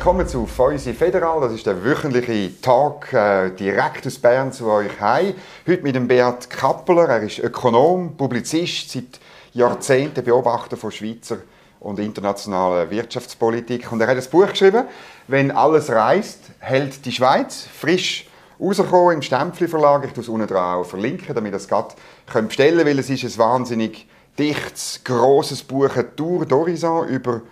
Willkommen zu Feusi Federal. Das ist der wöchentliche Talk äh, direkt aus Bern zu euch heim. Heute mit dem Beat Kappeler. Er ist Ökonom, Publizist, seit Jahrzehnten Beobachter von Schweizer und internationaler Wirtschaftspolitik. Und er hat ein Buch geschrieben, «Wenn alles reist, hält die Schweiz». Frisch rausgekommen im Stempfli Verlag. Ich tue es unten auch verlinken, damit ihr es gerade bestellen könnt, weil es ist ein wahnsinnig dichtes, grosses Buch, Tour d'Horizon über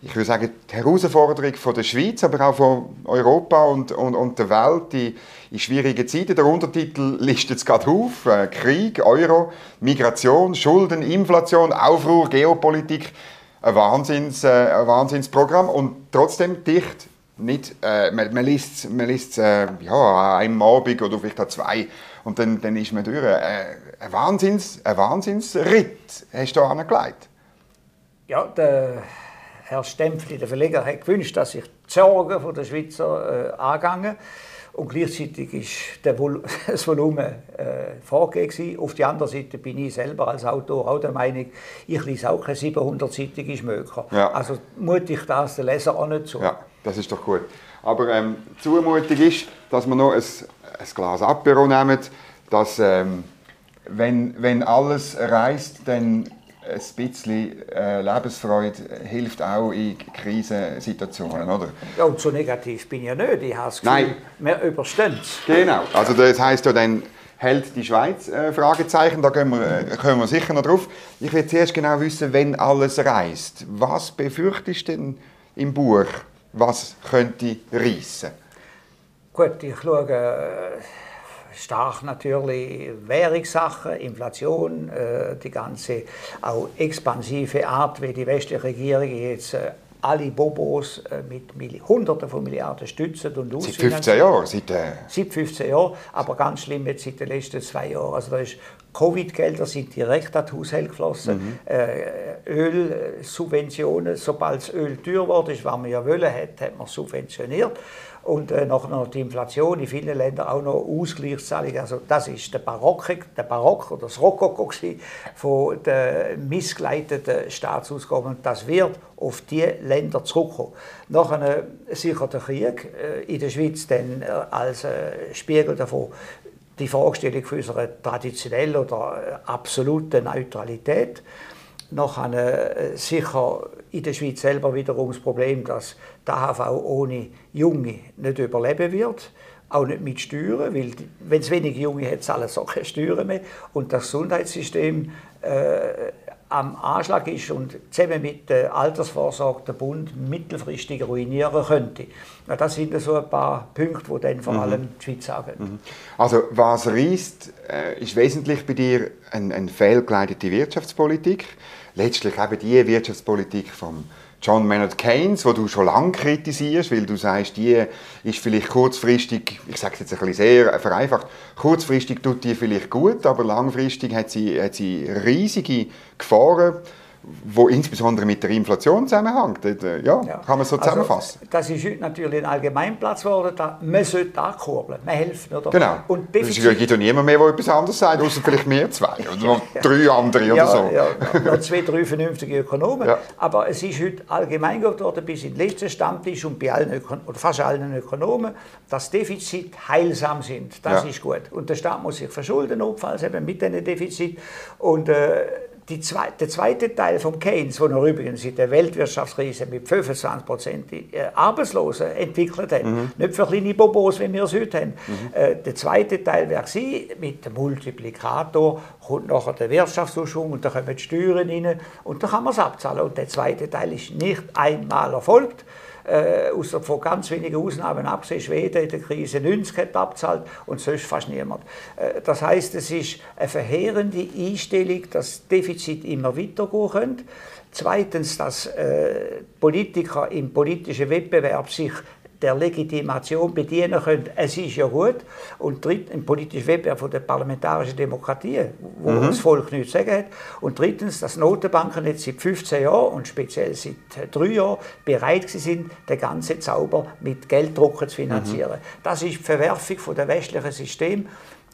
ich würde sagen, die Herausforderung von der Schweiz, aber auch von Europa und, und, und der Welt in, in schwierigen Zeiten. Der Untertitel listet es gerade auf. Äh, Krieg, Euro, Migration, Schulden, Inflation, Aufruhr, Geopolitik. Ein, Wahnsinns, äh, ein Wahnsinnsprogramm und trotzdem dicht. Nicht, äh, man, man liest es man liest, äh, ja, einem Abend oder vielleicht auch zwei und dann, dann ist man durch. Äh, ein, Wahnsinns, ein Wahnsinnsritt hast du angelegt. Ja, der Herr Stempfli, der Verleger, hat gewünscht, dass sich die Sorgen der Schweizer äh, angehen. Und gleichzeitig ist der Vol das Volumen äh, vorgegeben. Auf der anderen Seite bin ich selber als Autor auch der Meinung, ich lese auch keine 700-seitige Schmöker. Ja. Also mute ich das den Leser auch nicht zu. Ja, das ist doch gut. Aber ähm, zumutig ist, dass wir noch ein, ein Glas Apero nehmen, dass ähm, wenn, wenn alles reist, dann ein bisschen äh, Lebensfreude hilft auch in Krisensituationen, oder? Ja, und so negativ bin ich ja nicht. Ich habe das Gefühl, Nein. wir überstehen es. Genau. Also das heisst ja dann, hält die Schweiz? Äh, Fragezeichen. Da gehen wir, äh, kommen wir sicher noch drauf. Ich will zuerst genau wissen, wenn alles reist. Was befürchtest du denn im Buch? Was könnte reissen? Gut, ich schaue äh, stark natürlich Währungssachen, Inflation, äh, die ganze auch expansive Art, wie die westliche Regierung jetzt äh, alle Bobos äh, mit Hunderten von Milliarden stützen und Seit 15 Jahren? Seit, äh... seit 15 Jahren, aber ganz schlimm jetzt seit den letzten zwei Jahren. Also da ist Covid-Gelder sind direkt an die Haushalte geflossen. Mhm. Äh, Ölsubventionen, sobald das Öl teuer wurde, was man ja wollen hat, hat man subventioniert und äh, nachher noch die Inflation in vielen Ländern auch noch Ausgleichszahlungen. Also das ist der Barock, der Barock oder das Rokoko von den missgeleiteten Staatsausgaben. Das wird auf die Länder zurückkommen. Nachher sicher der Krieg äh, in der Schweiz dann äh, als äh, Spiegel davon die Vorstellung für unsere traditionelle oder absolute Neutralität. Nachher äh, sicher in der Schweiz selber wiederum das Problem, dass die AHV ohne Junge nicht überleben wird. Auch nicht mit Steuern, weil wenn es wenig Junge hat, zahlen sie auch keine Steuern mehr. Und das Gesundheitssystem äh, am Anschlag ist und zusammen mit der Altersvorsorge der Bund mittelfristig ruinieren könnte. Das sind so ein paar Punkte, die dann vor mhm. allem die Schweiz sagen. Mhm. Also was reißt, äh, ist wesentlich bei dir eine, eine fehlgeleitete Wirtschaftspolitik. Letztlich eben die Wirtschaftspolitik vom John Maynard Keynes, wo du schon lange kritisierst, weil du sagst, die ist vielleicht kurzfristig, ich sage jetzt ein bisschen sehr vereinfacht, kurzfristig tut die vielleicht gut, aber langfristig hat sie, hat sie riesige Gefahren wo insbesondere mit der Inflation zusammenhängt. Äh, ja, ja. kann man so also, zusammenfassen. Also, das ist heute natürlich ein Allgemeinplatz geworden, da, man sollte ankurbeln, man helfen. Oder? Genau. Und Defizit... Es gibt ja niemand mehr, der etwas anderes sagt, außer vielleicht mehr zwei oder drei andere ja, oder so. Ja, noch zwei, drei vernünftige Ökonomen. Ja. Aber es ist heute allgemein geworden, bis in den letzten Stammtisch und bei allen Ökon oder fast allen Ökonomen, dass Defizit heilsam sind. Das ja. ist gut. Und der Staat muss sich verschulden, notfalls eben mit diesem Defizit. Und äh, Zwe der zweite Teil von Keynes, wo er übrigens in der Weltwirtschaftskrise mit 25 Prozent äh, Arbeitslosen entwickelt hat, mhm. nicht für kleine Bobos, wie wir es heute haben. Mhm. Äh, der zweite Teil wäre mit dem Multiplikator kommt nachher der Wirtschaftsausschwung und da kommen die Steuern rein und dann kann man es abzahlen. Und der zweite Teil ist nicht einmal erfolgt, äh, außer von ganz wenigen Ausnahmen abgesehen, Schweden in der Krise 90 hat abzahlt und sonst fast niemand. Äh, das heißt, es ist eine verheerende Einstellung, dass Defizit immer weitergehen könnte. Zweitens, dass äh, Politiker im politischen Wettbewerb sich der Legitimation bedienen können, es ist ja gut. Und drittens, im politischen Wettbewerb von der parlamentarischen Demokratie, wo mhm. das Volk nichts zu sagen hat. Und drittens, dass Notenbanken jetzt seit 15 Jahren und speziell seit drei Jahren bereit sind, den ganzen Zauber mit Gelddrucken zu finanzieren. Mhm. Das ist die Verwerfung von der westlichen System,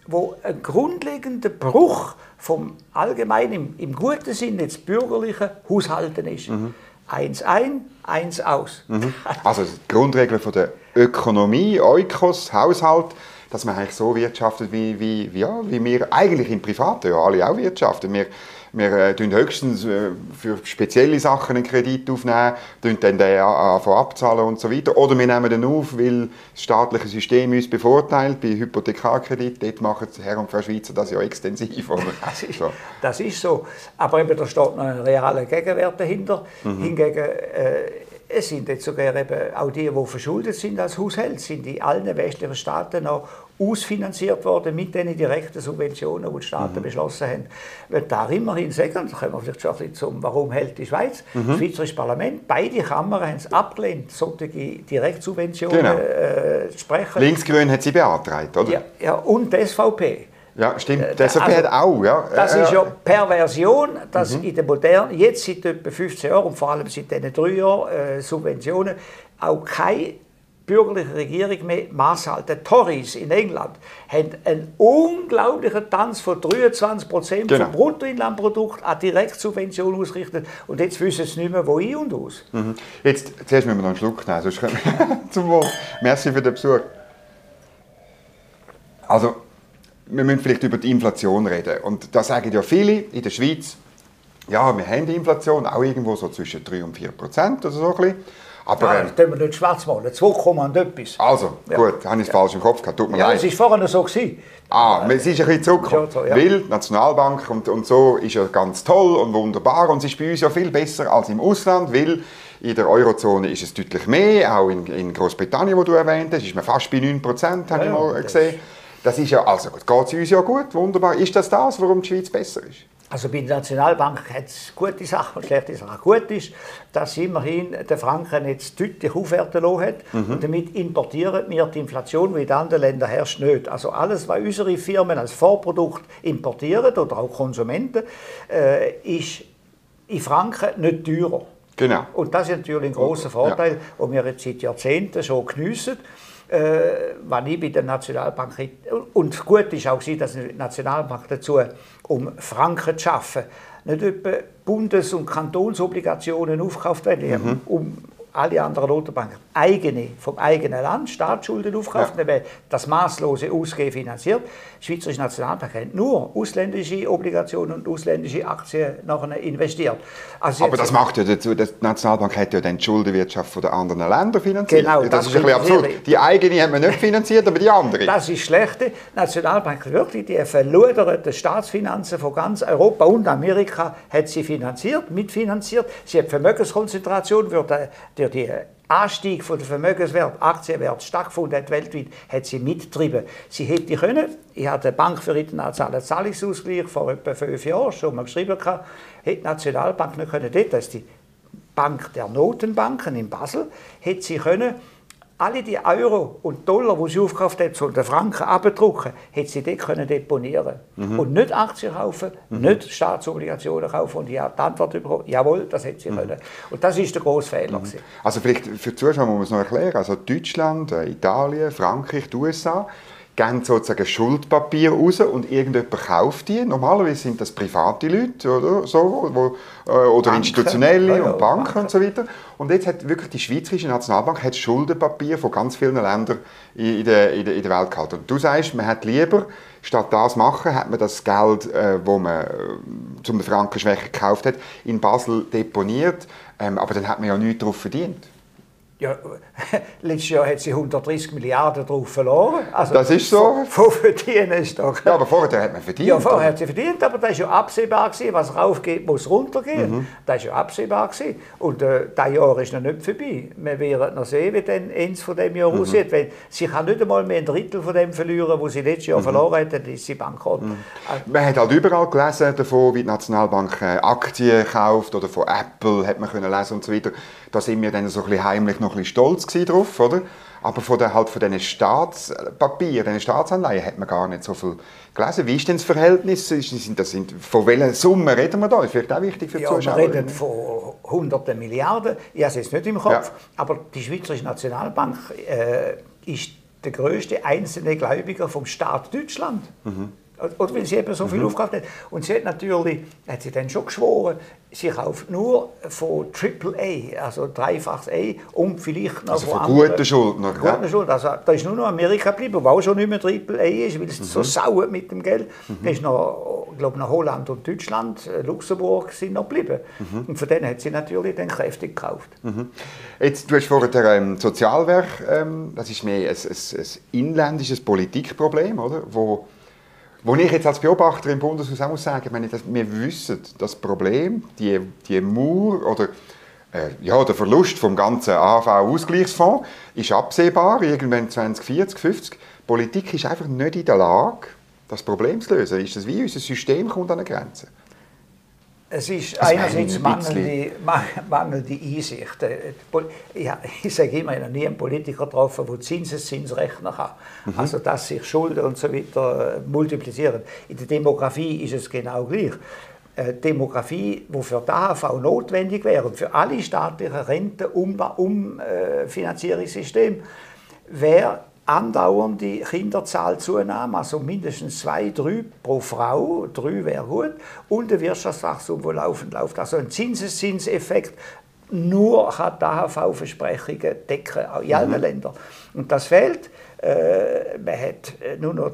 wo ein grundlegender Bruch vom allgemeinen, im, im guten Sinne, des bürgerlichen Haushalten ist. Mhm eins ein, eins aus. Mhm. Also die Grundregel von der Ökonomie, Eukos, Haushalt, dass man eigentlich so wirtschaftet, wie, wie, ja, wie wir eigentlich im Privaten ja alle auch wirtschaften. Wir, wir äh, höchstens äh, für spezielle Sachen einen Kredit aufnehmen, dann den anfangen abzahlen und so weiter. Oder wir nehmen den auf, weil das staatliche System uns bevorteilt. Bei Hypothekarkredit, dort machen Herr und Frau Schweizer das ja extensiv. Das ist, so. das ist so. Aber eben, da steht noch ein realer Gegenwert dahinter. Mhm. Hingegen, äh, es sind jetzt sogar eben auch die, die verschuldet sind als Haushalt, sind in allen westlichen Staaten noch ausfinanziert worden mit den direkten Subventionen, die die Staaten mhm. beschlossen haben. Weil da immerhin sagen, da kommen wir vielleicht schon ein bisschen zum, warum hält die Schweiz? Mhm. Das Schweizerische Parlament, beide Kammern haben es abgelehnt, solche Direktsubventionen genau. äh, zu sprechen. Linksgrün hat sie beantragt, oder? Ja, ja und die SVP. Ja, stimmt. Äh, das also, hat auch, ja. Das ist ja Perversion, dass mhm. in der modernen, jetzt seit etwa 15 Jahren und vor allem seit diesen drei Jahren äh, Subventionen, auch keine bürgerliche Regierung mehr Maß halten. Die Tories in England haben einen unglaublichen Tanz von 23 Prozent genau. vom Bruttoinlandprodukt an Direktsubventionen ausgerichtet. Und jetzt wissen sie nicht mehr, wo ein und aus. Mhm. Jetzt, zuerst müssen wir noch einen Schluck nehmen, sonst können wir zum Wohl. Merci für den Besuch. Also, wir müssen vielleicht über die Inflation reden. Und da sagen ja viele in der Schweiz, ja, wir haben die Inflation auch irgendwo so zwischen 3 und 4 Prozent oder so ein bisschen. Aber, ja, das können wir nicht schwarz malen. 2, und etwas. Also, ja. gut, habe ich es ja. falsch im Kopf gehabt. Tut mir ja, leid. es war vorher so. Gewesen. Ah, es ist ein bisschen zurückgekommen. So, ja. Weil die Nationalbank und, und so ist ja ganz toll und wunderbar und es ist bei uns ja viel besser als im Ausland, weil in der Eurozone ist es deutlich mehr, auch in, in Großbritannien, wo du erwähnt hast, ist man fast bei 9 Prozent, habe ich mal gesehen. Das ist ja, also geht es uns ja gut, wunderbar. Ist das das, warum die Schweiz besser ist? Also bei der Nationalbank hat es gute Sachen und schlechte Sachen. Gut ist, dass immerhin der Franken jetzt deutlich aufwerten lassen hat mhm. und damit importieren wir die Inflation, wie in anderen Ländern herrscht, nicht. Also alles, was unsere Firmen als Vorprodukt importieren oder auch Konsumenten, äh, ist in Franken nicht teurer. Genau. Und das ist natürlich ein großer Vorteil, ja. den wir jetzt seit Jahrzehnten schon geniessen äh, was ich bei der Nationalbank und gut ist auch, dass die Nationalbank dazu, um Franken zu schaffen, nicht etwa Bundes- und Kantonsobligationen aufkauft werden, mhm. um alle anderen Notenbanken eigene, vom eigenen Land Staatsschulden aufkauft, ja. das maßlose Ausgehen finanziert. Die Schweizerische Nationalbank hat nur ausländische Obligationen und ausländische Aktien nachher investiert. Also aber das macht ja dazu, die Nationalbank hat ja dann die Schuldenwirtschaft der anderen Länder finanziert. Genau, das, das ist ein bisschen absurd. Die eigene hat man nicht finanziert, aber die andere. Das ist schlecht. Die Nationalbank wirklich die verloderten Staatsfinanzen von ganz Europa und Amerika hat sie finanziert, mitfinanziert. Sie hat Vermögenskonzentration, der die Anstieg von der Vermögenswert, Aktienwert stattgefunden hat weltweit, hat sie mitgetrieben. Sie hätte können, ich hatte eine Bank für internationalen Zahlungsausgleich vor etwa fünf Jahren schon mal geschrieben, hätte die Nationalbank nicht können, das ist die Bank der Notenbanken in Basel, hätte sie können alle die Euro und Dollar, die sie aufgekauft hat, so den Franken abdrucken, hätte sie dort können deponieren mhm. Und nicht Aktien kaufen, mhm. nicht Staatsobligationen kaufen. Und ich habe die Antwort bekommen, jawohl, das hätte sie mhm. können. Und das ist der grosse Fehler. Mhm. Also vielleicht für die Zuschauer muss man es noch erklären. Also Deutschland, äh, Italien, Frankreich, die USA, geben sozusagen Schuldpapier raus und irgendjemand kauft die. Normalerweise sind das private Leute oder, so, wo, äh, oder Banken. institutionelle ja, und Banken, Banken, und so weiter. Und jetzt hat wirklich die Schweizerische Nationalbank hat Schuldenpapier von ganz vielen Ländern in der, in der, in der Welt gehalten. Und du sagst, man hat lieber statt das machen, hat man das Geld, äh, wo man äh, zum Frankenschwäche gekauft hat, in Basel deponiert. Ähm, aber dann hat man ja nichts darauf verdient. Ja, letztes Jahr hat sie 130 Milliarden drauf verloren. Also das ist so. Von verdienen ist doch. Ja, aber vorher hat man verdient. Ja, vorher hat sie verdient, aber das war ja absehbar gewesen. Was raufgeht, muss runtergehen. Mhm. Das war ja absehbar gewesen. Und äh, das Jahr ist noch nicht vorbei. Wir werden noch sehen, wie dann Ende von dem Jahr mhm. aussieht. Wenn sie kann nicht einmal mehr ein Drittel von dem verlieren, was sie letztes Jahr mhm. verloren hat, dann ist sie bankrott. Mhm. Man hat halt überall gelesen davon, wie die Nationalbank äh, Aktien kauft oder von Apple hat man können lesen und so weiter. Da sind wir dann so ein bisschen heimlich noch ein bisschen stolz drauf, oder? Aber von, der, halt von diesen Staatspapieren, diesen Staatsanleihen hat man gar nicht so viel gelesen. Wie ist denn das Verhältnis? Das sind, von welchen Summen reden wir da? Das ist vielleicht auch wichtig für die ja, Zuschauer. Wir reden von hunderten Milliarden. Ich habe es jetzt nicht im Kopf. Ja. Aber die Schweizerische Nationalbank äh, ist der größte einzelne Gläubiger vom Staat Deutschland. Mhm. Oder weil sie eben so viel mhm. aufgehabt hat. Und sie hat natürlich, hat sie dann schon geschworen, sie kauft nur von AAA, also dreifachs A und vielleicht noch also von, von guten Schuldner. Guten ja. Schuldner. Also da ist nur noch Amerika geblieben, wo auch schon nicht mehr AAA ist, weil es mhm. so sauer mit dem Geld. Mhm. Da ist noch, glaube noch Holland und Deutschland, äh, Luxemburg sind noch geblieben. Mhm. Und von denen hat sie natürlich dann kräftig gekauft. Mhm. Jetzt, du hast vorhin ähm, Sozialwerk, ähm, das ist mehr ein, ein, ein inländisches Politikproblem, oder? Wo wo ich jetzt als Beobachter im Bundeshaus auch muss sagen, meine, dass wir wissen, das Problem, die, die Mauer oder äh, ja, der Verlust vom ganzen AV-Ausgleichsfonds ist absehbar, irgendwann 2040, 50. Politik ist einfach nicht in der Lage, das Problem zu lösen. Ist das wie unser System kommt an eine Grenze? Es ist das einerseits mangelnde, mangelnde Einsicht. Ja, ich sage immer, ich habe nie einen Politiker getroffen, der Zinseszins rechnen kann. Mhm. Also, dass sich Schulden und so weiter äh, multiplizieren. In der Demografie ist es genau gleich. Äh, Demografie, die für die AHV notwendig wäre und für alle staatlichen Renten Umfinanzierungssysteme, wäre andauernde Kinderzahlzunahme, also mindestens zwei, drei pro Frau, drei wäre gut, und ein Wirtschaftswachstum, das laufend läuft. Also ein Zinseszinseffekt nur kann die AHV-Versprechungen decken, in allen mhm. Ländern. Und das fehlt. Äh, man hat nur noch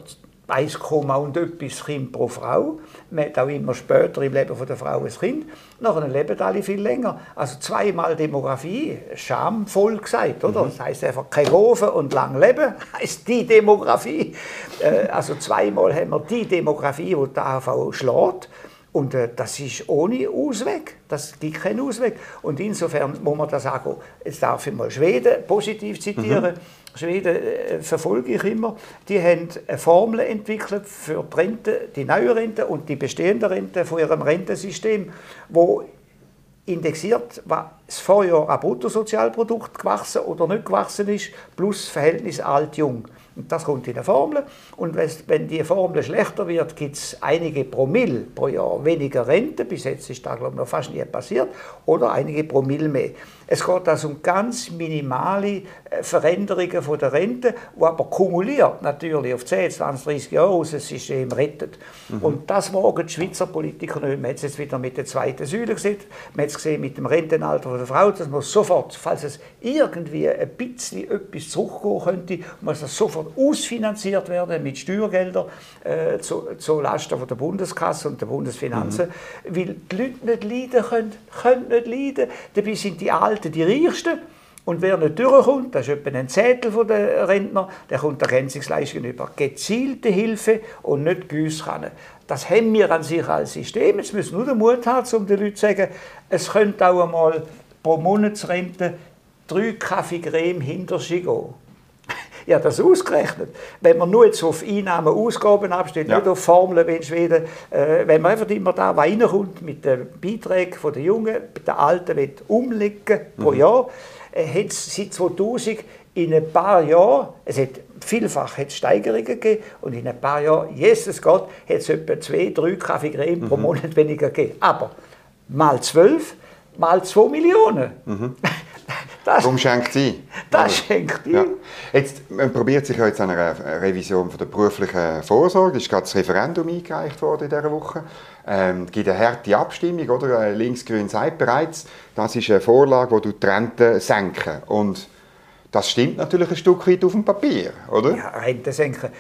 1, und etwas Kind pro Frau. Man hat auch immer später im Leben der Frau ein Kind. Nachher leben alle viel länger. Also zweimal Demografie, schamvoll gesagt, oder? Mhm. Das heißt einfach kein Ofen und lang leben, heißt die Demografie. Äh, also zweimal haben wir die Demografie, die die AHV schlägt. Und äh, das ist ohne Ausweg. Das gibt keinen Ausweg. Und insofern muss man da sagen, jetzt darf ich mal Schweden positiv zitieren. Mhm. Schweden äh, verfolge ich immer. Die haben eine Formel entwickelt für die Rente, die neue Rente und die bestehende Rente von ihrem Rentensystem, wo indexiert, was das Vorjahr an Bruttosozialprodukt gewachsen oder nicht gewachsen ist, plus Verhältnis alt-jung. Und das kommt in der Formel. Und wenn die Formel schlechter wird, gibt es einige Promille pro Jahr weniger Rente. Bis jetzt ist das, glaube ich, noch fast nie passiert. Oder einige Promille mehr. Es geht also um ganz minimale äh, Veränderungen von der Rente, die aber kumuliert natürlich auf 10, 20, 30 Jahre unser System rettet. Mhm. Und das wagen die Schweizer Politiker nicht. Man hat es jetzt wieder mit der zweiten Säule gesehen. Man hat es gesehen mit dem Rentenalter der Frau, dass man sofort, falls es irgendwie ein bisschen etwas zurückgehen könnte, muss das sofort ausfinanziert werden mit Steuergeldern äh, zu, zu Lasten von der Bundeskasse und der Bundesfinanzen, mhm. weil die Leute nicht leiden können, können nicht leiden. Dabei sind die Alten die Reichsten. Und wer nicht durchkommt, das ist etwa ein Zettel der Rentner, der kommt der Ergänzungsleistung über gezielte Hilfe und nicht Güsskannen. Das haben wir an sich als System. Jetzt müssen wir nur den Mut haben, um den Leuten zu sagen, es könnte auch einmal pro Monatsrente drei Kaffee Creme hinter sich gehen. Ich habe das ausgerechnet. Wenn man nur jetzt auf Einnahmen, Ausgaben abstellt, ja. nicht auf Formeln wie in Schweden, äh, wenn man einfach immer da reinkommt mit den Beiträgen der Jungen, der Alten wird umlegen pro mhm. Jahr, äh, hat es seit 2000 in ein paar Jahren, es hat vielfach hat Steigerungen gegeben und in ein paar Jahren, Jesus Gott, hat es etwa zwei, drei Kaffeecreme mhm. pro Monat weniger gegeben. Aber mal zwölf, mal zwei Millionen. Mhm. Das, Darum schenkt sie. Das schenkt sie. Ja. Jetzt, man probiert sich jetzt an einer Revision von der beruflichen Vorsorge. Es ist gerade das Referendum eingereicht worden in dieser Woche. Ähm, es gibt eine harte Abstimmung, oder? Linksgrün sagt bereits, das ist eine Vorlage, die die Rente senken. Und das stimmt natürlich ein Stück weit auf dem Papier, oder? Ja, Rente senken.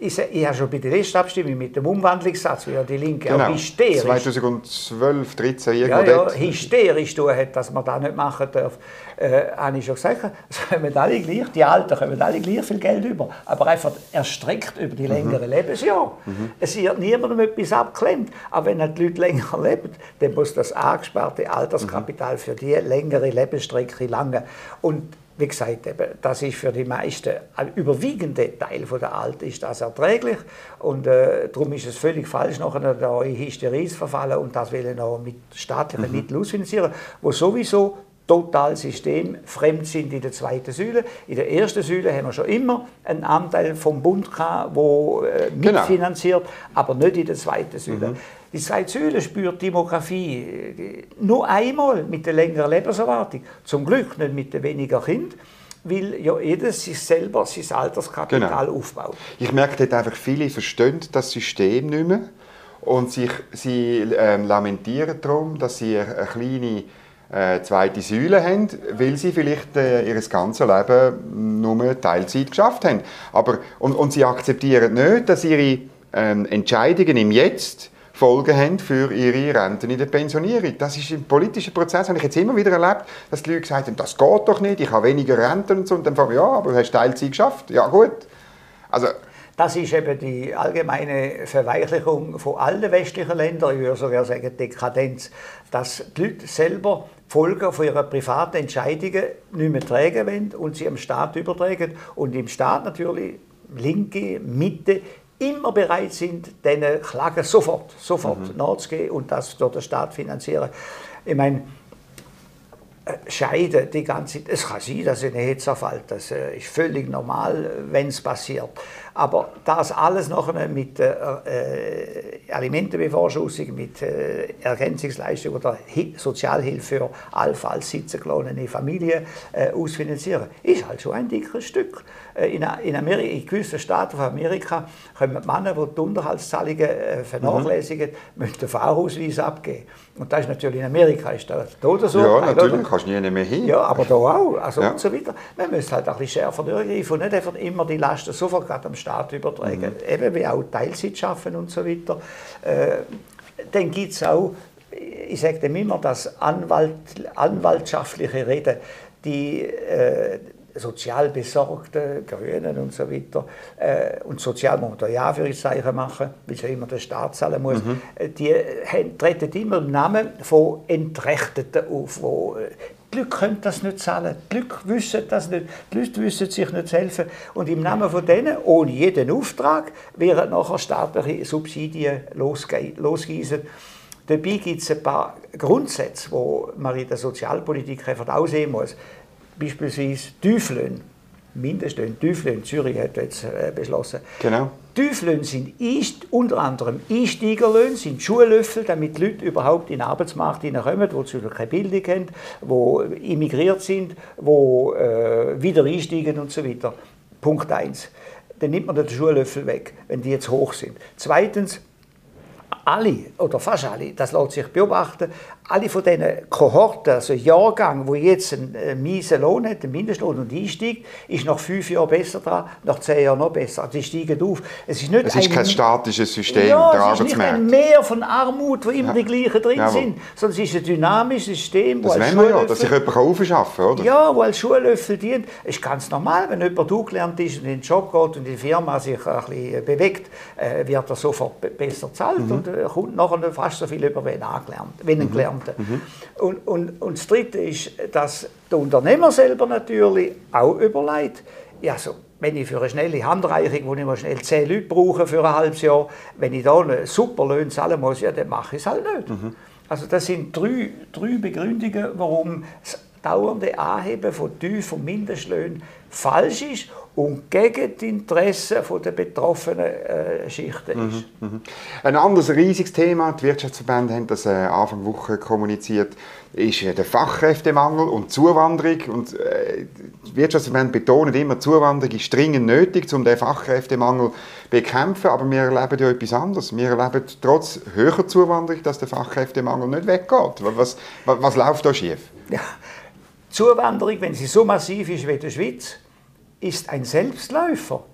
Ich, ich habe schon bei der letzten Abstimmung mit dem Umwandlungssatz, wie ja die Linke genau. auch hysterisch... 2012, 13, irgendwo ja, ja, dort. hysterisch tun hat, dass man das nicht machen darf. Äh, habe ich schon gesagt, es kommen alle gleich, die Alten kommen alle gleich viel Geld über, aber einfach erstreckt über die längeren mhm. Lebensjahre. Mhm. Es wird niemandem etwas abklemmt, aber wenn die Leute länger leben, dann muss das angesparte Alterskapital mhm. für die längere Lebensstrecke lange. Und wie gesagt, das ist für die meisten, ein überwiegende Teil der Alten ist das erträglich und äh, darum ist es völlig falsch, nachher da in Hysterie zu verfallen und das will noch mit staatlichen mhm. Mitteln ausfinanzieren, wo sowieso total systemfremd sind in der zweiten Säule. In der ersten Säule haben wir schon immer einen Anteil vom Bund gehabt, der äh, genau. mitfinanziert, genau. aber nicht in der zweiten Säule. Mhm. Die zweite Säule spürt Demografie äh, nur einmal mit der längeren Lebenserwartung. Zum Glück nicht mit den weniger Kind. weil ja jedes sich selber sein Alterskapital genau. aufbaut. Ich merke dort einfach, viele verstehen das System nicht mehr und sich, sie ähm, lamentieren darum, dass sie eine kleine äh, zweite Säule haben, weil sie vielleicht äh, ihr ganzes Leben nur Teilzeit geschafft haben. Aber, und, und sie akzeptieren nicht, dass ihre ähm, Entscheidungen im Jetzt Folgen haben für ihre Renten in der Pensionierung. Das ist im politischen Prozess, habe ich jetzt immer wieder erlebt, dass die Leute gesagt haben, das geht doch nicht, ich habe weniger Renten und so. Und dann fragen wir, ja, aber du hast Teilzeit geschafft. Ja, gut. Also, das ist eben die allgemeine Verweichlichung von allen westlichen Ländern, ich würde sogar sagen Dekadenz, dass die Leute selber Folgen von ihren privaten Entscheidungen nicht mehr tragen wollen und sie am Staat übertragen und im Staat natürlich Linke, Mitte immer bereit sind, diesen Klagen sofort, sofort mhm. nachzugehen und das durch den Staat finanzieren. Ich meine, äh, scheiden die ganze Zeit. Es kann sein, dass ein Hetzer fällt. Das äh, ist völlig normal, wenn es passiert. Aber das alles nachher mit äh, Alimentenbevorschussung, mit äh, Ergänzungsleistung oder Hi Sozialhilfe für allfalls sitzengeladene Familien äh, ausfinanzieren, ist halt schon ein dickes Stück. Äh, in, in, Amerika, in gewissen Staaten von Amerika können Männer, die die Unterhaltszahlungen äh, vernachlässigen, mhm. müssen den Fahrausweis abgeben. Und das ist natürlich in Amerika ist das so. Ja, natürlich, oder? kannst du nie mehr hin. Ja, aber da auch. Also ja. und so weiter. Man muss halt ein bisschen schärfer durchgreifen und nicht einfach immer die Lasten sofort gerade am Staat übertragen. Mhm. Eben wie auch Teilzeit schaffen und so weiter. Äh, dann gibt es auch, ich sage dem immer, das Anwalt, anwaltschaftliche Reden, die äh, sozial besorgte Grünen und so weiter äh, und sozial muss man da ja machen, weil es ja immer der Staat zahlen muss, mhm. Äh, die haben, treten immer im Namen von Entrechteten auf, wo äh, die Leute können das nicht zahlen, die Leute wissen das nicht, die Leute wissen sich nicht zu helfen. Und im Namen von denen, ohne jeden Auftrag, werden nachher staatliche Subsidien losgießen. Dabei gibt es ein paar Grundsätze, die man in der Sozialpolitik einfach aussehen muss. Beispielsweise Tieflöhne. Mindestlöhne, Tieflöhne, Zürich hat jetzt äh, beschlossen. Genau. Tieflöhne sind unter anderem Einsteigerlöhne, sind Schuhlöffel, damit die Leute überhaupt in den Arbeitsmarkt hineinkommen, die zum keine Bildung haben, die immigriert sind, die äh, wieder einsteigen und so weiter. Punkt 1. Dann nimmt man den Schuhlöffel weg, wenn die jetzt hoch sind. Zweitens, alle, oder fast alle, das lässt sich beobachten, alle von diesen Kohorten, also Jahrgang, wo jetzt einen, einen miesen Lohn hat, einen Mindestlohn und einsteigt, ist nach fünf Jahren besser dran, nach zehn Jahren noch besser. Also die steigen auf. Es ist, nicht es ist ein, kein statisches System, ja, der Es ist nicht ein Mehr von Armut, wo immer ja. die gleichen drin ja, sind, sondern es ist ein dynamisches System, das als ja, dass sich jemand aufschaffen kann, oder? Ja, wo als Schuhlöffel dient. Es ist ganz normal, wenn jemand gelernt ist und in den Job geht und die Firma sich ein bisschen bewegt, äh, wird er sofort besser bezahlt mhm. und äh, kommt nachher fast so viel über, wenn er gelernt, wenn er mhm. gelernt hat. Mhm. Und, und, und das Dritte ist, dass der Unternehmer selber natürlich auch überlegt, ja, so, wenn ich für eine schnelle Handreichung, wo ich mal schnell zehn Leute brauche für ein halbes Jahr, wenn ich da einen super Lohn zahlen muss, ja, dann mache ich es halt nicht. Mhm. Also das sind drei, drei Begründungen, warum das dauernde Anheben von tiefen Mindestlöhnen falsch ist und gegen die Interessen der betroffenen äh, Schichten ist. Mhm, mh. Ein anderes riesiges Thema, die Wirtschaftsverbände haben das äh, Anfang Woche kommuniziert, ist äh, der Fachkräftemangel und Zuwanderung. Und, äh, die Wirtschaftsverbände betonen immer, Zuwanderung ist dringend nötig, um den Fachkräftemangel zu bekämpfen. Aber wir erleben ja etwas anderes. Wir erleben trotz höherer Zuwanderung, dass der Fachkräftemangel nicht weggeht. Was, was, was läuft da schief? Ja. Zuwanderung, wenn sie so massiv ist wie in der Schweiz, ist ein Selbstläufer.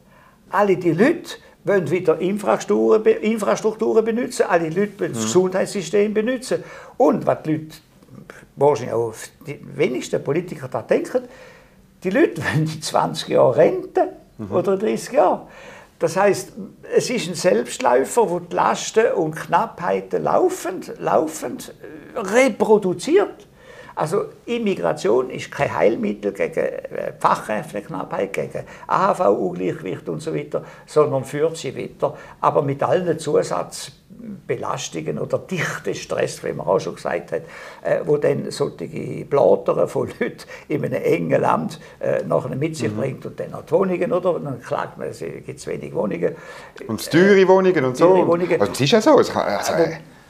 Alle die Leute wollen wieder Infrastrukturen, Infrastrukturen benutzen, alle Leute wollen das mhm. Gesundheitssystem benutzen. Und was die Leute, wahrscheinlich auch die wenigsten Politiker da denken, die Leute wollen in 20 Jahre Rente mhm. oder 30 Jahre. Das heißt, es ist ein Selbstläufer, wo die Lasten und Knappheiten laufend, laufend reproduziert. Also Immigration ist kein Heilmittel gegen äh, Fachkräfteknappheit, gegen AHV-Ungleichgewicht und so weiter, sondern führt sie weiter. Aber mit allen Zusatzbelastungen oder dichten Stress, wie man auch schon gesagt hat, äh, wo dann solche Blätter von Leuten in einem engen Land äh, nachher mit sich mhm. bringt und dann auch die Wohnungen, oder? Und dann klagt man, es gibt wenig Wohnungen. Und teure Wohnungen und so. Wohnungen. Also, das ist ja so. Also,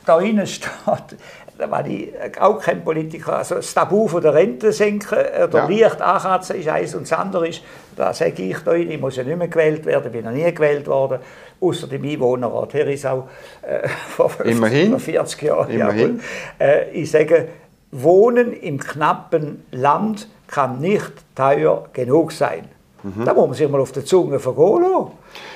da innen steht, da war ich auch kein Politiker. Also das Tabu von der Rente senken oder ja. leicht ankratzen ist eins und das andere ist, da sage ich euch, ich muss ja nicht mehr gewählt werden, bin noch nie gewählt worden, außer dem Einwohnerrat Herisau äh, vor, 50, Immerhin. vor 40 Jahren. Immerhin. Ja, äh, ich sage, Wohnen im knappen Land kann nicht teuer genug sein. Mhm. Da muss man sich mal auf der Zunge vergehen lassen.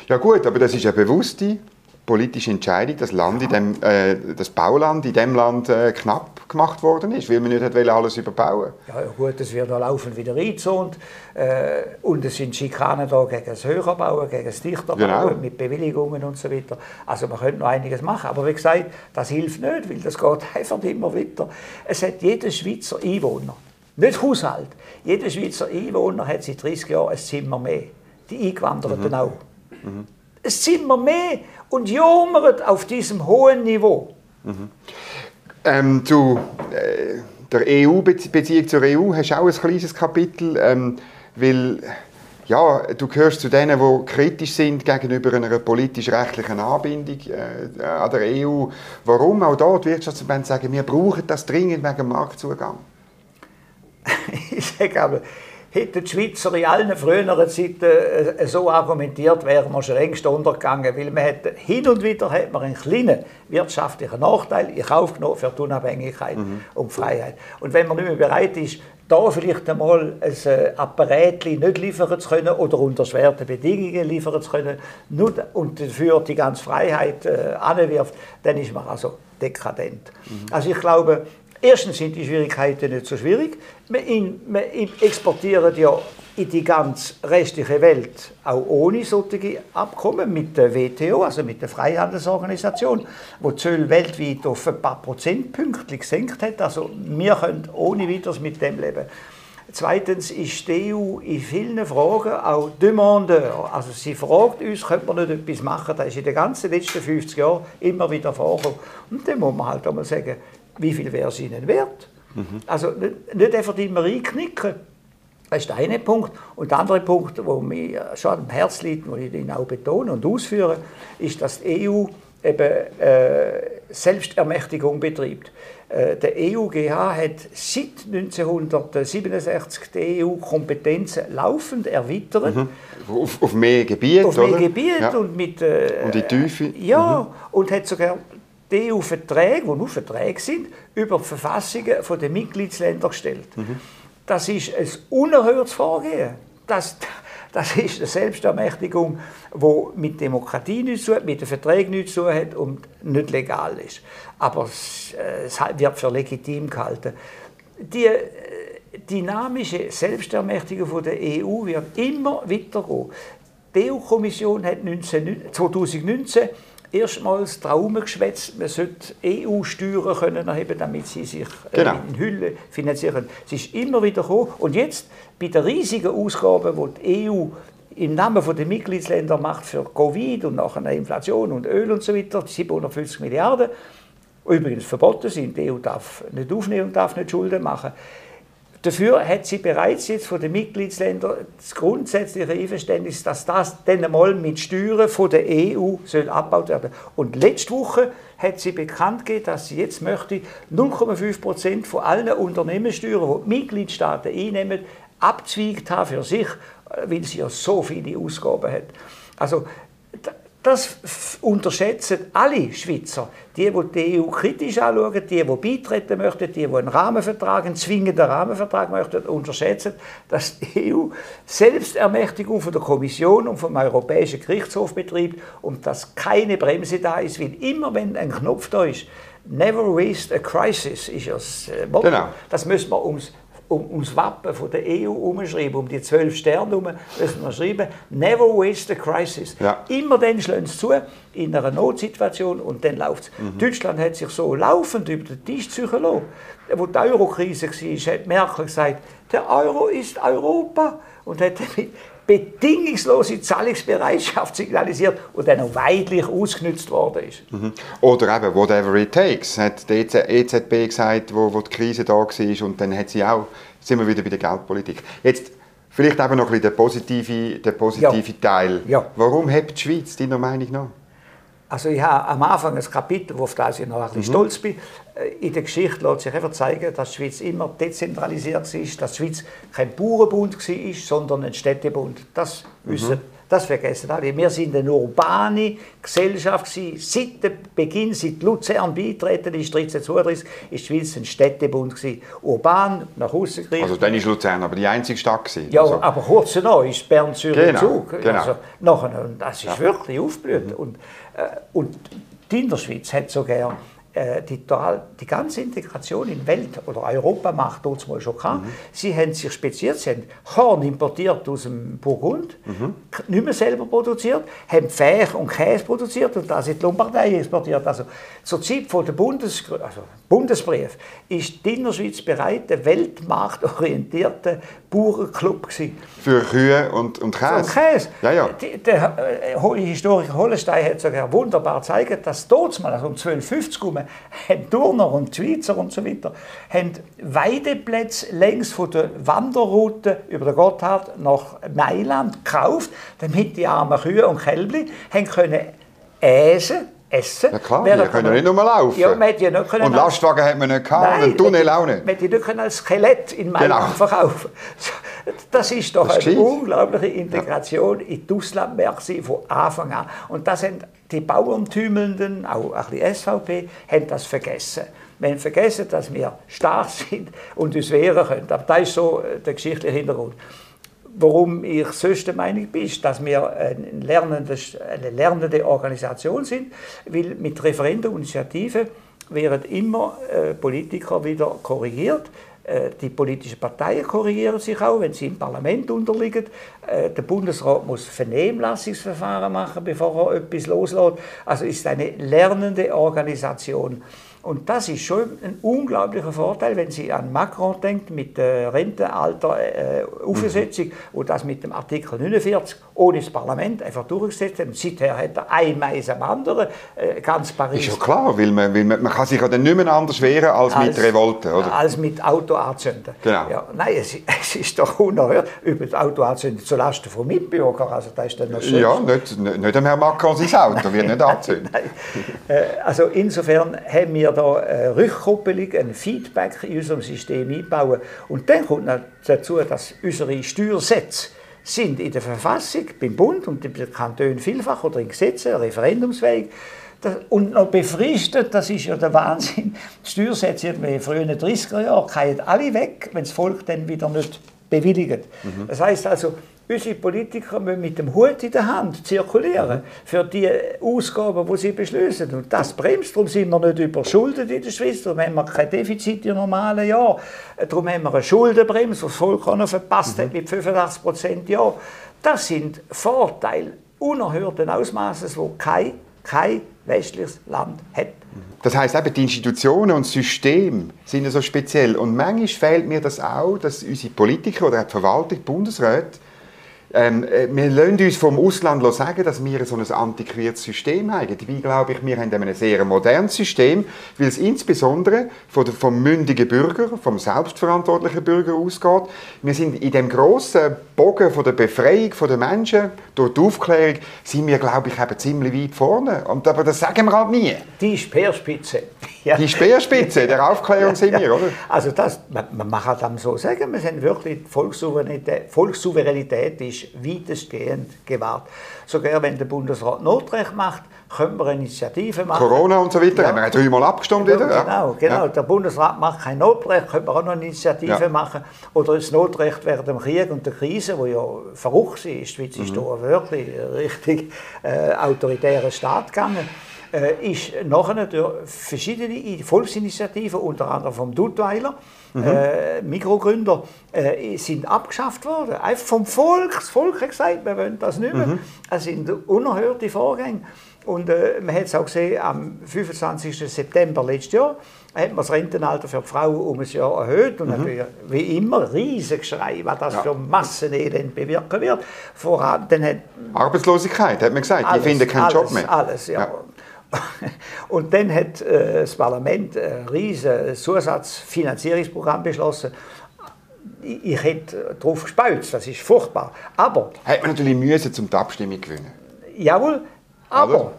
Ja gut, aber das ist ja bewusste politische Entscheidung, dass Land in dem, äh, das Bauland in dem Land äh, knapp gemacht worden ist, weil man nicht alles überbauen Ja, ja gut, es wird da laufend wieder eingezont äh, und es sind Schikanen da gegen das Höherbauen, gegen das Dichterbauen genau. mit Bewilligungen und so weiter. Also man könnte noch einiges machen, aber wie gesagt, das hilft nicht, weil das geht einfach immer weiter. Es hat jeder Schweizer Einwohner, nicht Haushalt, jeder Schweizer Einwohner hat seit 30 Jahren ein Zimmer mehr. Die Eingewanderten mhm. auch. Mhm. Ein Zimmer mehr und jammert auf diesem hohen Niveau. Mhm. Ähm, zu äh, der EU-Beziehung zur EU hast du auch ein kleines Kapitel, ähm, weil ja, du gehörst zu denen, die kritisch sind gegenüber einer politisch-rechtlichen Anbindung äh, an der EU. Warum? Auch dort die Wirtschaftsverbände sagen, wir brauchen das dringend wegen Marktzugang. ich sage aber, Hätten die Schweizer in allen früheren Zeiten äh, so argumentiert, wären wir schon längst untergegangen, weil man hat, hin und wieder hat man einen kleinen wirtschaftlichen Nachteil in Kauf genommen für die Unabhängigkeit mhm. und Freiheit. Und wenn man nicht mehr bereit ist, da vielleicht einmal ein äh, Apparat nicht liefern zu können oder unter schweren Bedingungen liefern zu können nur, und dafür die ganze Freiheit äh, anwirft, dann ist man also dekadent. Mhm. Also ich glaube, Erstens sind die Schwierigkeiten nicht so schwierig. Wir, exportieren ja in die ganze restliche Welt auch ohne solche Abkommen mit der WTO, also mit der Freihandelsorganisation, wo die Zölle weltweit auf ein paar Prozentpunkte gesenkt hat. Also wir können ohne weiteres mit dem leben. Zweitens ist die EU in vielen Fragen auch Demandeur. Also sie fragt uns, könnte man nicht etwas machen? Das ist in den ganzen letzten 50 Jahren immer wieder vorgekommen. Und dann muss man halt einmal sagen, wie viel wäre es ihnen wert? Mhm. Also nicht, nicht einfach immer einknicken. Das ist der eine Punkt. Und der andere Punkt, der mir schon am Herzen liegt, den ich ihn auch betone und ausführe, ist, dass die EU eben äh, Selbstermächtigung betreibt. Äh, der EUGH hat seit 1967 die EU-Kompetenzen laufend erweitert. Mhm. Auf, auf, mehr Gebiete, Auf mehr Gebiete ja. und mit... Äh, und die Tiefe. Ja, mhm. und hat sogar die EU-Verträge, die nur Verträge sind, über die Verfassungen der Mitgliedsländer gestellt. Mhm. Das ist ein unerhörtes Vorgehen. Das, das ist eine Selbstermächtigung, die mit Demokratie nichts zu tun mit den Verträgen nichts zu tun hat und nicht legal ist. Aber es, äh, wird für legitim gehalten. Die äh, dynamische Selbstermächtigung der EU wird immer weitergehen. Die EU-Kommission hat 2019 erstmals Traum geschwätzt, man sollte EU-Steuern können erheben, damit sie sich äh, genau. in Hülle finanzieren können. Es ist immer wieder gekommen. Und jetzt, bei den riesigen Ausgaben, die die EU im Namen der Mitgliedsländer macht für Covid und nachher Inflation und Öl und so weiter, 750 Milliarden, übrigens verboten sind, die EU darf nicht aufnehmen und darf nicht Schulden machen, Dafür hat sie bereits jetzt von den Mitgliedsländern das grundsätzliche Einverständnis, dass das dann einmal mit Steuern von der EU soll abgebaut werden. Und letzte Woche hat sie bekannt gegeben, dass sie jetzt möchte 0,5 Prozent von allen Unternehmenssteuern, die die Mitgliedstaaten einnehmen, abzweigt haben für sich, weil sie ja so viele Ausgaben hat. Also das unterschätzen alle Schweizer. Die, die die EU kritisch anschauen, die, die beitreten möchten, die, die einen Rahmenvertrag, einen zwingenden Rahmenvertrag möchten, unterschätzen, dass die EU Selbstermächtigung von der Kommission und vom Europäischen Gerichtshof betreibt und dass keine Bremse da ist, weil immer wenn ein Knopf da ist, Never waste a crisis ist das äh, Motto. Genau. Das müssen wir uns um, ums Wappen von der EU umschreiben, um die zwölf Sterne herum, müssen wir schreiben, never waste a crisis. Ja. Immer dann schlagen sie zu, in einer Notsituation, und dann läuft es. Mhm. Deutschland hat sich so laufend über den Tisch ziehen lassen. Wo die Eurokrise war, hat Merkel gesagt, der Euro ist Europa. Und hat damit bedingungslose Zahlungsbereitschaft signalisiert und dann auch weitlich ausgenutzt worden ist. Mhm. Oder eben «whatever it takes», hat die EZB e gesagt, wo, wo die Krise da war und dann hat sie auch, sind wir wieder bei der Geldpolitik. Jetzt vielleicht eben noch ein bisschen der positive, der positive ja. Teil. Ja. Warum hat die Schweiz deiner Meinung nach? Also ich habe am Anfang ein Kapitel, auf das ich noch ein bisschen mhm. stolz bin. Äh, in der Geschichte lässt sich einfach zeigen, dass die Schweiz immer dezentralisiert ist, dass die Schweiz kein Bauernbund war, sondern ein Städtebund. Das wissen mhm. Das vergessen alle. Wir sind eine urbane Gesellschaft gewesen. Seit dem Beginn, seit Luzern beitreten ist, 1332, ist die Schweiz ein Städtebund gewesen. Urban, nach außen gerichtet. Also dann ist Luzern aber die einzige Stadt gewesen. Ja, also. aber kurz danach ist Bern, Zürich, genau, Zug. Genau. Also, nachher, das ist ja. wirklich aufgeblüht. Mhm. Und, äh, und die Innerschweiz hat sogar die, die ganze Integration in Welt- oder Europamacht dort mal schon gehabt. Mhm. Sie haben sich speziert, sie haben Korn importiert aus dem Burgund, mhm. nicht mehr selber produziert, haben Pferd und Käse produziert und das in die Lombardei exportiert. Also zur Zeit von der Bundes, also Bundesbrief ist die Innerschweiz bereit, ein weltmarktorientierter Bauernclub gewesen. Für Kühe und, und Käse? Und Käse. Ja, ja. Die, der äh, Historiker Hollenstein hat sogar wunderbar gezeigt, dass dort mal, also um 1250 herum, haben Turner und Schweizer und so weiter, haben Weideplätze längs von der Wanderroute über den Gotthard nach Mailand gekauft, damit die armen Kühe und Kälbli haben können essen essen. Ja klar, wir können ja nicht nur laufen. Ja, man ja nicht können und Lastwagen hat man nicht gehabt Nein, und einen Tunnel auch nicht. Man hätte nicht können als Skelett in Mailand genau. verkaufen Das ist doch das eine unglaubliche Integration ja. in die Auslandmärkte von Anfang an. Und das sind die Bauerntümelnden, auch ein bisschen SVP, haben das vergessen. Wir haben vergessen, dass wir stark sind und uns wehren können. Aber das ist so der geschichtliche Hintergrund. Warum ich sonst der Meinung bin, dass wir eine lernende, eine lernende Organisation sind, weil mit Referenden und Initiativen werden immer äh, Politiker wieder korrigiert. Äh, die politischen Parteien korrigieren sich auch, wenn sie im Parlament unterliegen. Äh, der Bundesrat muss Vernehmlassungsverfahren machen, bevor er etwas loslässt. Also ist eine lernende Organisation. Und das ist schon ein unglaublicher Vorteil, wenn Sie an Macron denkt mit der Rentenalter äh, mhm. und das mit dem Artikel 49 ohne das Parlament einfach durchgesetzt hat. Und seither hat er ein Mais am anderen, äh, ganz Paris. Ist ja klar, weil man, weil man, man kann sich ja dann nicht mehr anders wehren als, als mit Revolte, oder? Als mit Autoanzünden. Genau. Ja, nein, es, es, ist doch unerhört, über das Autoanzünden zulasten von Mitbürgern. Also das ist dann noch ja, nicht, nicht, nicht Herrn Macron sein Auto wird nicht anzünden. Äh, also insofern haben wir da eine Rückkoppelung, ein Feedback in unserem System einbauen. Und dann kommt noch dazu, dass unsere Steuersätze sind in der Verfassung, beim Bund und den Kantonen vielfach oder in Gesetzen, referendumsfähig. Und noch befristet, das ist ja der Wahnsinn. Die Steuersätze in den frühen 30er Jahren fallen alle weg, wenn das Volk dann wieder nicht bewilligt. Mhm. Das heißt also, Unsere Politiker müssen mit dem Hut in der Hand zirkulieren für die Ausgaben, die sie beschließen. Und das bremst. Darum sind wir nicht überschuldet in der Schweiz. Darum haben wir kein Defizit im normalen Jahr. Darum haben wir eine Schuldenbremse, die das Volk auch noch verpasst mhm. hat mit 85 Prozent Jahr. Das sind Vorteile unerhörten Ausmaßes, wo kein, kein westliches Land hat. Das heißt eben, die Institutionen und das System sind so speziell. Und manchmal fehlt mir das auch, dass unsere Politiker oder die Verwaltung, die Bundesräte, ähm, äh, wir lassen uns vom Ausland sagen, dass wir so ein antiquiertes System haben. Dabei glaube ich, wir haben ein sehr modernes System, weil es insbesondere vom mündigen Bürger, vom selbstverantwortlichen Bürger ausgeht. Wir sind in dem grossen Bogen von der Befreiung der Menschen durch die Aufklärung sind wir, glaube ich, eben ziemlich weit vorne. Und, aber das sagen wir halt nie. Die Speerspitze. Ja. Die Speerspitze der Aufklärung sind wir, oder? Also das, man, man kann das so sagen, wir sind wirklich, Volkssouveränität, Volkssouveränität ist weitestgehend gewahrt. Sogar wenn der Bundesrat Notrecht macht, können wir eine Initiative machen. Corona und so weiter, ja. haben wir dreimal abgestimmt wieder. Genau, genau. Ja. Der Bundesrat macht kein Notrecht, können wir auch noch eine Initiative ja. machen. Oder das Notrecht während dem Krieg und der Krise, wo ja verrückt ist. Die Schweiz ist mhm. da wirklich richtig äh, autoritärer Staat gegangen äh, ist nachher durch verschiedene Volksinitiativen, unter anderem vom Duttweiler, mhm. äh, Mikrogründer, äh, sind abgeschafft worden. Einfach vom Volk. Das Volk hat gesagt, wir wollen das nicht mehr. Mhm. Es sind unerhörte Vorgänge. Und äh, man hat es auch gesehen, am 25. September letztes Jahr hat man das Rentenalter für die Frauen um ein Jahr erhöht. Und mhm. natürlich, wie immer, riesig Schrei, was das ja. für Massenelend bewirken wird. Voran, dann hat, Arbeitslosigkeit, hat man gesagt. Alles, die finden keinen alles, Job mehr. Alles, ja. ja. Und dann hat äh, das Parlament ein riesiges Zusatzfinanzierungsprogramm beschlossen. Ich, ich hätte darauf gespült, das ist furchtbar. Aber... Hat man natürlich müssen, um die Abstimmung zu gewinnen. Jawohl, aber... Oder?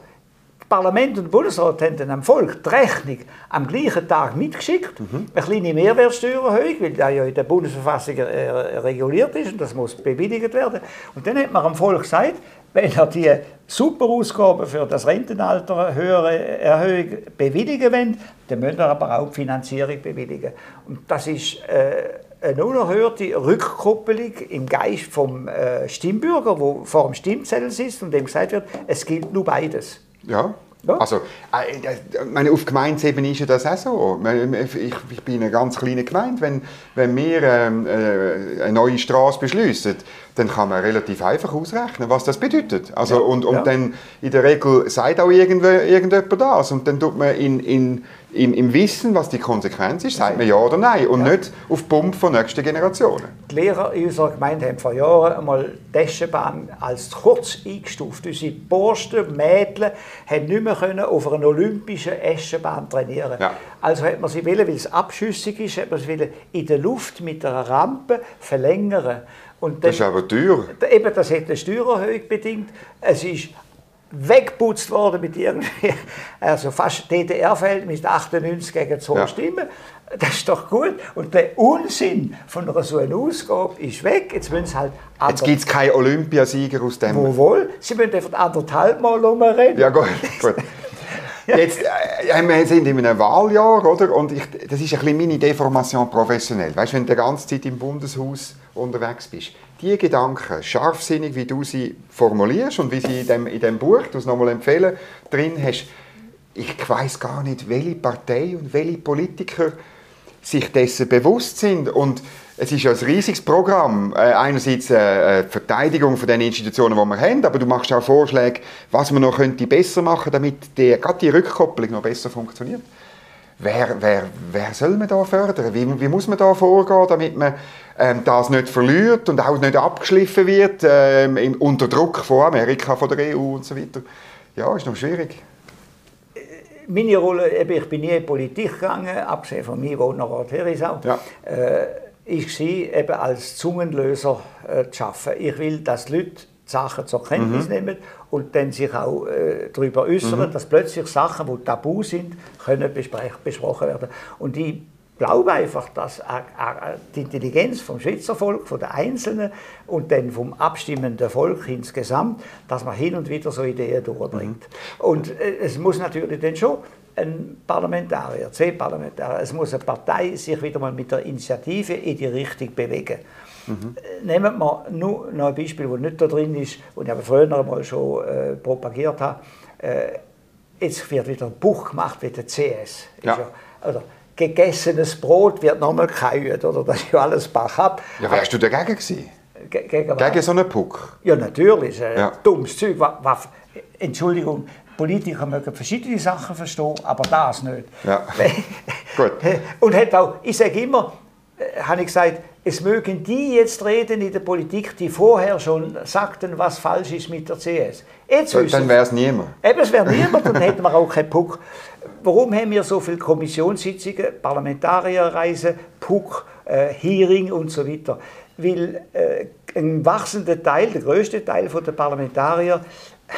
Parlament und Bundesrat haben dem Volk die Rechnung am gleichen Tag mitgeschickt. Mhm. Eine kleine Mehrwertsteuererhöhung, weil das ja in der Bundesverfassung äh, reguliert ist und das muss bewilligt werden. Und dann hat man am Volk gesagt, wenn er die Superausgaben für das Rentenalter höhere Erhöhung bewilligen will, dann müssen er aber auch die Finanzierung bewilligen. Und das ist äh, eine unerhörte Rückkoppelung im Geist vom äh, Stimmbürger, der vor dem Stimmzettel sitzt und dem gesagt wird, es gilt nur beides. Ja. Ja. Also, äh, meine, auf Gemeindeebene ist ja das auch so. Ich, ich bin in einer ganz kleinen Gemeinde. Wenn, wenn wir ähm, äh, eine neue Straße beschließen, dann kann man relativ einfach ausrechnen, was das bedeutet. Also, ja. und, und ja. dann in der Regel sagt auch irgendjemand das. Und dann tut man in, in im, im Wissen, was die Konsequenz ist, sagt man ja oder nein und ja. nicht auf Pump von nächsten Generationen. Die Lehrer in unserer Gemeinde haben vor Jahren einmal die Eschenbahn als kurz eingestuft. Unsere Borsten, Mädchen haben nicht mehr können auf einer olympischen Eschenbahn trainieren. Ja. Also hat man sie wollen, weil es abschüssig ist, hat man sie in der Luft mit einer Rampe verlängern. Dann, das ist aber teuer. Eben, das hat eine Steuererhöhung bedingt. Es ist weggeputzt worden mit irgendwie, also fast DDR-Verhältnis 98 gegen 2 ja. Stimmen. Das ist doch gut. Und der Unsinn von einer so einer Ausgabe ist weg. Jetzt müssen sie halt Jetzt gibt es keinen Olympiasieger aus dem. Wo wohl? Sie müssen einfach anderthalb Mal rumreden. Ja, gut. gut. Jetzt, äh, wir sind in einem Wahljahr, oder? Und ich, das ist ein bisschen meine Deformation professionell. Weißt du, wenn du die ganze Zeit im Bundeshaus unterwegs bist, die Gedanken, scharfsinnig, wie du sie formulierst und wie sie in dem, in dem Buch, du es nochmal empfehlen, drin hast, ich weiß gar nicht, welche Partei und welche Politiker sich dessen bewusst sind und es ist ja ein riesiges Programm. Äh, einerseits eine äh, Verteidigung von den Institutionen, die wir haben, aber du machst auch Vorschläge, was man noch könnte besser machen damit die, gerade die Rückkopplung noch besser funktioniert. Wer, wer, wer soll man da fördern? Wie, wie muss man da vorgehen, damit man das nicht verliert und auch nicht abgeschliffen wird ähm, unter Druck von Amerika, von der EU und so weiter? Ja, ist noch schwierig. Meine Rolle, ich bin nie in die Politik gegangen, abgesehen von mir, wo noch Herisau. Ja. Äh, ich war eben als Zungenlöser äh, zu arbeiten. Ich will, dass die Leute Sachen zur Kenntnis mhm. nehmen und dann sich auch äh, darüber äußern, mhm. dass plötzlich Sachen, die tabu sind, können besprochen werden. Und ich glaube einfach, dass äh, äh, die Intelligenz vom Schweizer Volk, von der Einzelnen und dann vom abstimmenden Volk insgesamt, dass man hin und wieder so Ideen durchbringt. Mhm. Und äh, es muss natürlich dann schon ein Parlamentarier, zehn Parlamentarier, es muss eine Partei sich wieder mal mit der Initiative in die Richtung bewegen. Mhm. Nehmen wir nur noch ein Beispiel, das nicht da drin ist, und ich habe früher mal schon äh, propagiert habe. Äh, jetzt wird wieder ein Buch gemacht wie der CS. Ja. Ja, oder gegessenes Brot wird nochmal geheilt, oder das ist ja alles Bach ab. Ja, wärst du dagegen gewesen? Ge gegen, gegen so einen Puck? Ja, natürlich. Äh, ja. Dummes Zeug. Entschuldigung, Politiker mögen verschiedene Sachen verstehen, aber das nicht. Ja. Gut. Und hat auch, ich sage immer, habe ich gesagt, es mögen die jetzt reden in der Politik, die vorher schon sagten, was falsch ist mit der CS. Jetzt dann wäre es niemand. Eben, es wäre niemand, dann hätten wir auch keinen Puck. Warum haben wir so viele Kommissionssitzungen, Parlamentarierreisen, Puck, äh, Hearing und so weiter? Weil äh, ein wachsender Teil, der größte Teil der Parlamentarier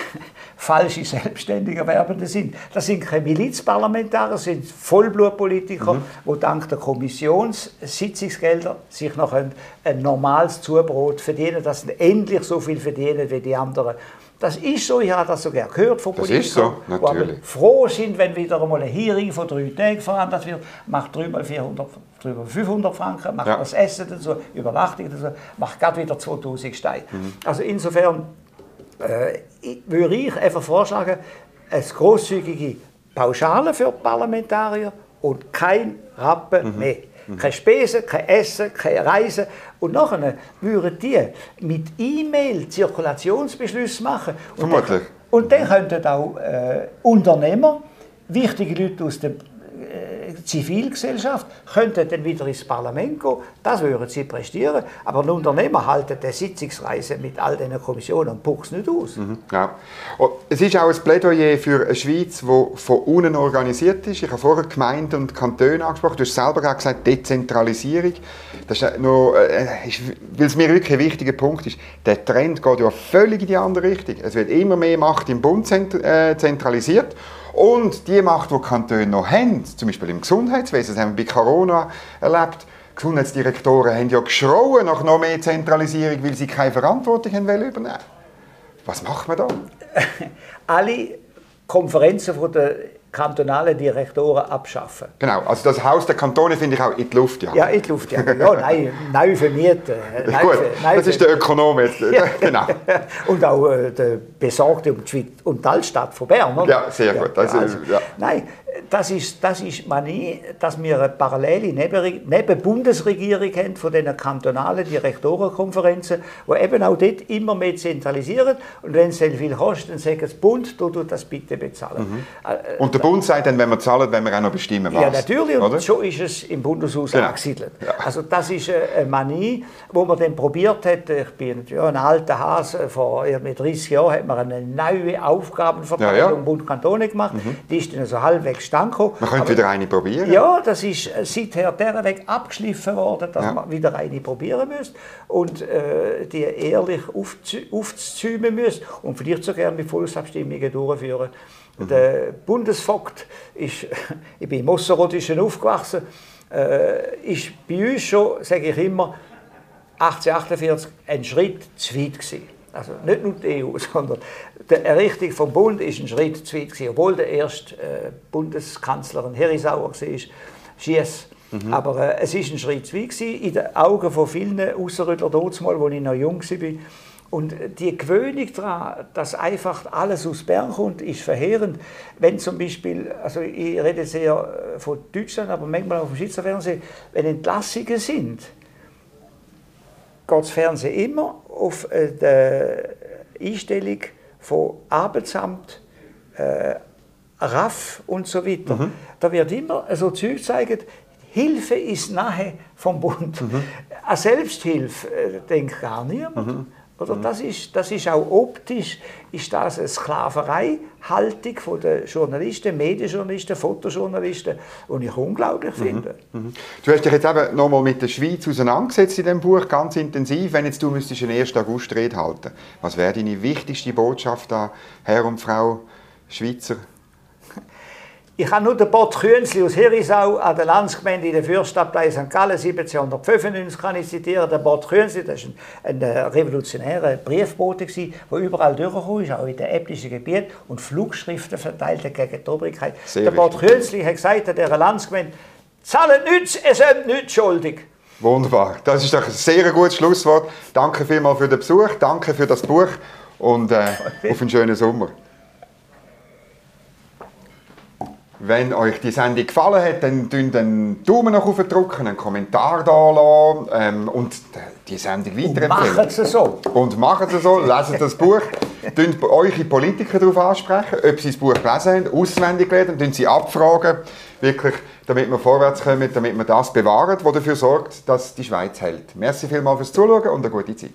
falsche Selbstständige Werbende sind. Das sind keine Milizparlamentarier, das sind Vollblutpolitiker, mhm. die dank der Kommissionssitzungsgelder sich noch ein, ein normales Zubrot verdienen, dass sie endlich so viel verdienen wie die anderen. Das ist so, ich habe das sogar gehört von Politikern, das ist so, natürlich. die froh sind, wenn wieder einmal ein Hearing von drei Tagen verhandelt wird, macht dreimal 400, drüber 500 Franken, macht ja. das Essen dazu, Übernachtung dazu, macht gerade wieder 2000 Steine. Mhm. Also insofern äh, würde ich einfach vorschlagen, eine großzügige Pauschale für Parlamentarier und kein Rappen mhm. mehr. Mhm. Keine Spesen, kein Essen, keine Reisen. Und nachher würden die mit E-Mail Zirkulationsbeschlüsse machen. Und Vermutlich. Dann, und dann könnten auch äh, Unternehmer, wichtige Leute aus dem Zivilgesellschaft könnten dann wieder ins Parlament gehen. Das würden sie prestieren. Aber ein Unternehmer halten die Sitzungsreise mit all diesen Kommissionen und Pucks nicht aus. Mhm, ja. Es ist auch ein Plädoyer für eine Schweiz, die von unten organisiert ist. Ich habe vorher Gemeinden und Kantone angesprochen. Du hast selber gesagt, Dezentralisierung. Das ist nur, äh, weil es mir wirklich ein wichtiger Punkt ist. Der Trend geht ja völlig in die andere Richtung. Es wird immer mehr Macht im Bund äh, zentralisiert. Und die Macht, die Kantone noch haben, zum Beispiel im Gesundheitswesen, das haben wir bei Corona erlebt, Gesundheitsdirektoren haben ja geschrauen nach noch mehr Zentralisierung, weil sie keine Verantwortung haben übernehmen Was macht man da? Alle Konferenzen von der kantonale Direktoren abschaffen. Genau, also das Haus der Kantone finde ich auch in die Luft jagen. Ja, in die Luft jagen, ja, nein, neu vermieten. Neu, Gut, neu das ist der Ökonom jetzt, genau. Und auch äh, der Besorgte um die, um die Altstadt von Bern, oder? Ja, sehr gut. Also, also, ja. Nein, das ist, das ist Manie, dass wir eine parallele neben, neben Bundesregierung haben von den kantonalen Direktorenkonferenzen, die eben auch dort immer mehr zentralisieren. Und wenn es dann viel kostet, dann sagt das Bund, du, du das bitte bezahlen. Mhm. Äh, und der Bund sagt dann, wenn wir zahlen, wenn wir auch noch bestimmen, was. Ja, natürlich. Und oder? so ist es im Bundeshaus genau. angesiedelt. Ja. Also das ist eine Manie, wo man dann probiert hat, ich bin ja, ein alter Hase, vor 30 Jahren hat man eine neue Aufgabenverteilung ja, ja. Bund-Kantone gemacht. Mhm. Die ist dann so halbwegs angekommen. Man könnte wieder eine probieren. Ja, das ist äh, seither der Weg abgeschliffen worden, dass ja. man wieder eine probieren müsste und äh, die ehrlich aufzuzäumen müsste und vielleicht sogar mit Volksabstimmungen durchführen. Mhm. Der Bundesvogt ist, ich bin im Osserotischen aufgewachsen, äh, ist bei uns schon, sage ich immer, 1848 ein Schritt zu weit gewesen. Also nicht nur die EU, sondern die Errichtung vom Bund ist ein Schritt zu weit gewesen, obwohl der erste äh, Bundeskanzlerin Herisauer war, Schiess. Mhm. Aber äh, es ist ein Schritt zu weit gewesen, in den Augen von vielen Ausserrüttler damals, als ich noch jung war. Und die Gewöhnung daran, dass einfach alles aus Bern kommt, ist verheerend. Wenn zum Beispiel, also ich rede sehr äh, von Deutschland, aber manchmal auch vom Schweizer Fernsehen, wenn Entlassungen sind, geht das Fernsehen immer auf äh, die Einstellung von Arbeitsamt, äh, RAF und so weiter. Mhm. Da wird immer so Zeug gezeigt, Hilfe ist nahe vom Bund. Mhm. An Selbsthilfe äh, denkt gar niemand. Mhm. Oder? Das, ist, das ist auch optisch ist das eine Sklaverei-Haltung von den Journalisten, Medienjournalisten, Fotojournalisten, die ich unglaublich mhm. finde. Mhm. Du hast dich jetzt eben nochmal mit der Schweiz auseinandergesetzt in diesem Buch, ganz intensiv. Wenn jetzt du müsstest eine 1. August-Rede halten was wäre deine wichtigste Botschaft an Herr und Frau Schweizer ich habe nur den Bot Künzli aus Herisau an der Landsgemeinde in der Fürstabtei St. Gallen 1795 kann ich zitieren. Der Bot Künzli, das war ein, ein revolutionärer Briefbote, der überall durchgekommen ist, auch in den äbtischen Gebieten und Flugschriften verteilte gegen die Obrigkeit. Sehr der Bot Künzli hat gesagt an dieser Landsgemeinde, zahlt nichts, es sind nichts schuldig. Wunderbar. Das ist doch ein sehr gutes Schlusswort. Danke vielmals für den Besuch, danke für das Buch und äh, auf einen schönen Sommer. Wenn euch die Sendung gefallen hat, dann drückt einen Daumen nach oben drücken, einen Kommentar da lassen ähm, und die Sendung weiterempfehlen. Und machen Sie so. Und machen Sie so, lesen das Buch. Tun eure Politiker darauf ansprechen, ob sie das Buch gelesen haben, auswendig lernen, und sie abfragen, wirklich, damit wir vorwärts kommen, damit wir das bewahren, was dafür sorgt, dass die Schweiz hält. Merci vielmals fürs Zuschauen und eine gute Zeit.